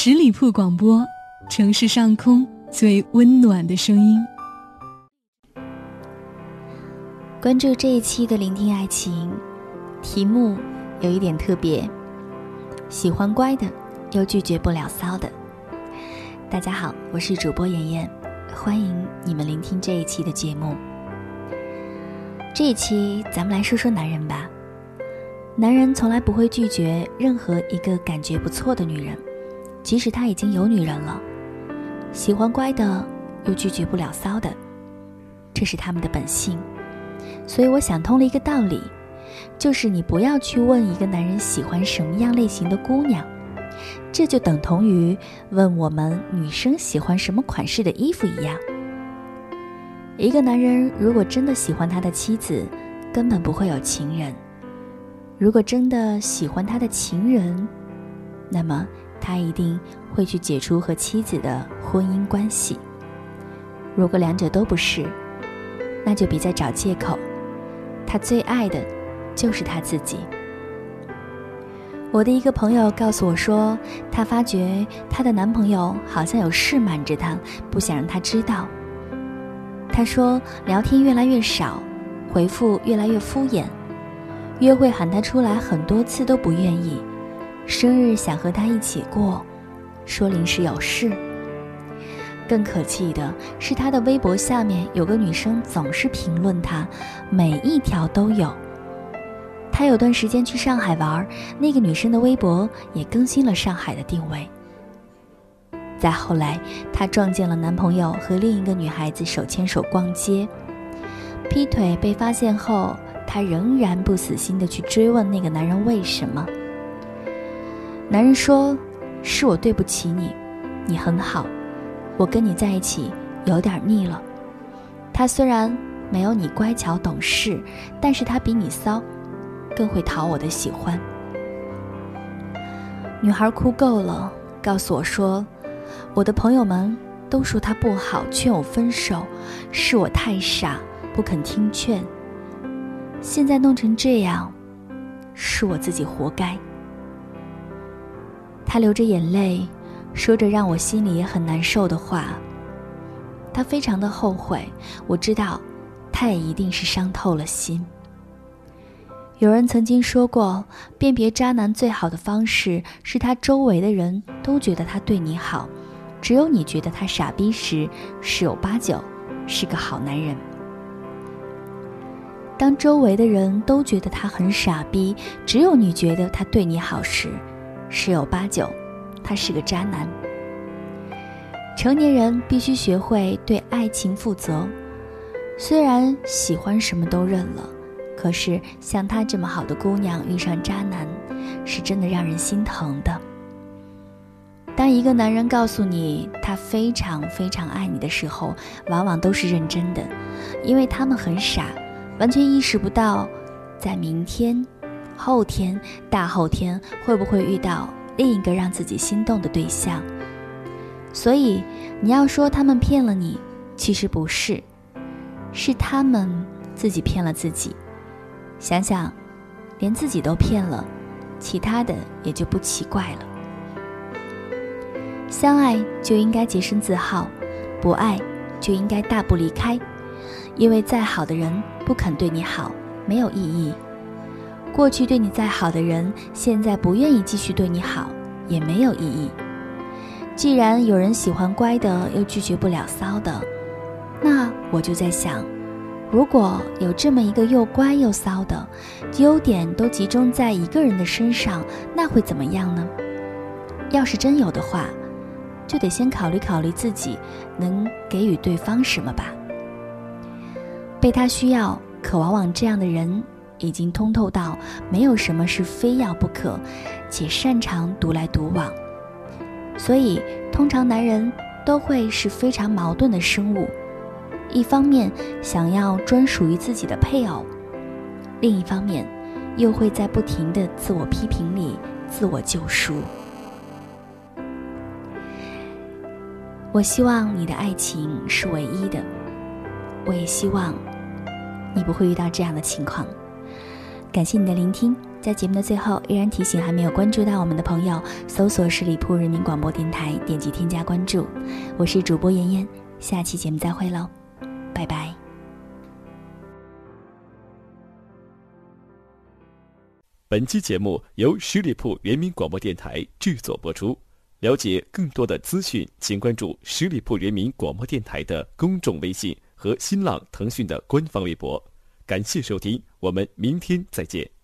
十里铺广播，城市上空最温暖的声音。关注这一期的聆听爱情，题目有一点特别，喜欢乖的，又拒绝不了骚的。大家好，我是主播妍妍，欢迎你们聆听这一期的节目。这一期咱们来说说男人吧。男人从来不会拒绝任何一个感觉不错的女人，即使他已经有女人了。喜欢乖的，又拒绝不了骚的，这是他们的本性。所以我想通了一个道理，就是你不要去问一个男人喜欢什么样类型的姑娘，这就等同于问我们女生喜欢什么款式的衣服一样。一个男人如果真的喜欢他的妻子，根本不会有情人。如果真的喜欢他的情人，那么他一定会去解除和妻子的婚姻关系。如果两者都不是，那就别再找借口。他最爱的，就是他自己。我的一个朋友告诉我说，她发觉她的男朋友好像有事瞒着她，不想让她知道。她说，聊天越来越少，回复越来越敷衍。约会喊他出来很多次都不愿意，生日想和他一起过，说临时有事。更可气的是，他的微博下面有个女生总是评论他，每一条都有。他有段时间去上海玩，那个女生的微博也更新了上海的定位。再后来，他撞见了男朋友和另一个女孩子手牵手逛街，劈腿被发现后。她仍然不死心的去追问那个男人为什么。男人说：“是我对不起你，你很好，我跟你在一起有点腻了。他虽然没有你乖巧懂事，但是他比你骚，更会讨我的喜欢。”女孩哭够了，告诉我说：“我的朋友们都说他不好，劝我分手，是我太傻，不肯听劝。”现在弄成这样，是我自己活该。他流着眼泪，说着让我心里也很难受的话。他非常的后悔，我知道，他也一定是伤透了心。有人曾经说过，辨别渣男最好的方式是他周围的人都觉得他对你好，只有你觉得他傻逼时，十有八九是个好男人。当周围的人都觉得他很傻逼，只有你觉得他对你好时，十有八九，他是个渣男。成年人必须学会对爱情负责。虽然喜欢什么都认了，可是像她这么好的姑娘遇上渣男，是真的让人心疼的。当一个男人告诉你他非常非常爱你的时候，往往都是认真的，因为他们很傻。完全意识不到，在明天、后天、大后天会不会遇到另一个让自己心动的对象。所以，你要说他们骗了你，其实不是，是他们自己骗了自己。想想，连自己都骗了，其他的也就不奇怪了。相爱就应该洁身自好，不爱就应该大步离开。因为再好的人不肯对你好，没有意义；过去对你再好的人，现在不愿意继续对你好，也没有意义。既然有人喜欢乖的，又拒绝不了骚的，那我就在想，如果有这么一个又乖又骚的，优点都集中在一个人的身上，那会怎么样呢？要是真有的话，就得先考虑考虑自己能给予对方什么吧。被他需要，可往往这样的人已经通透到没有什么是非要不可，且擅长独来独往。所以，通常男人都会是非常矛盾的生物：一方面想要专属于自己的配偶，另一方面又会在不停的自我批评里自我救赎。我希望你的爱情是唯一的。我也希望你不会遇到这样的情况。感谢你的聆听，在。节目的最后，依然提醒还没有关注到我们的朋友，搜索十里铺人民广播电台，点击添加关注。我是主播妍妍，下期节目再会喽，拜拜。本期节目由十里铺人民广播电台制作播出。了解更多的资讯，请关注十里铺人民广播电台的公众微信和新浪、腾讯的官方微博。感谢收听，我们明天再见。